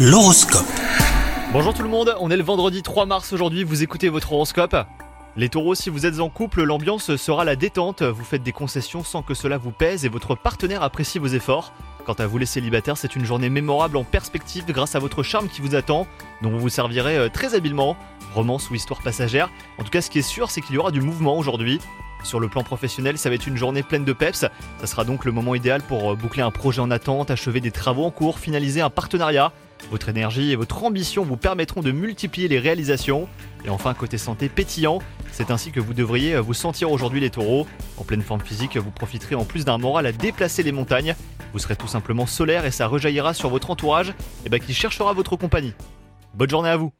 L'horoscope. Bonjour tout le monde, on est le vendredi 3 mars aujourd'hui, vous écoutez votre horoscope. Les taureaux, si vous êtes en couple, l'ambiance sera la détente, vous faites des concessions sans que cela vous pèse et votre partenaire apprécie vos efforts. Quant à vous les célibataires, c'est une journée mémorable en perspective grâce à votre charme qui vous attend, dont vous vous servirez euh, très habilement, romance ou histoire passagère. En tout cas, ce qui est sûr, c'est qu'il y aura du mouvement aujourd'hui. Sur le plan professionnel, ça va être une journée pleine de peps. Ça sera donc le moment idéal pour euh, boucler un projet en attente, achever des travaux en cours, finaliser un partenariat. Votre énergie et votre ambition vous permettront de multiplier les réalisations. Et enfin, côté santé pétillant, c'est ainsi que vous devriez euh, vous sentir aujourd'hui les taureaux. En pleine forme physique, vous profiterez en plus d'un moral à déplacer les montagnes. Vous serez tout simplement solaire et ça rejaillira sur votre entourage et bah, qui cherchera votre compagnie. Bonne journée à vous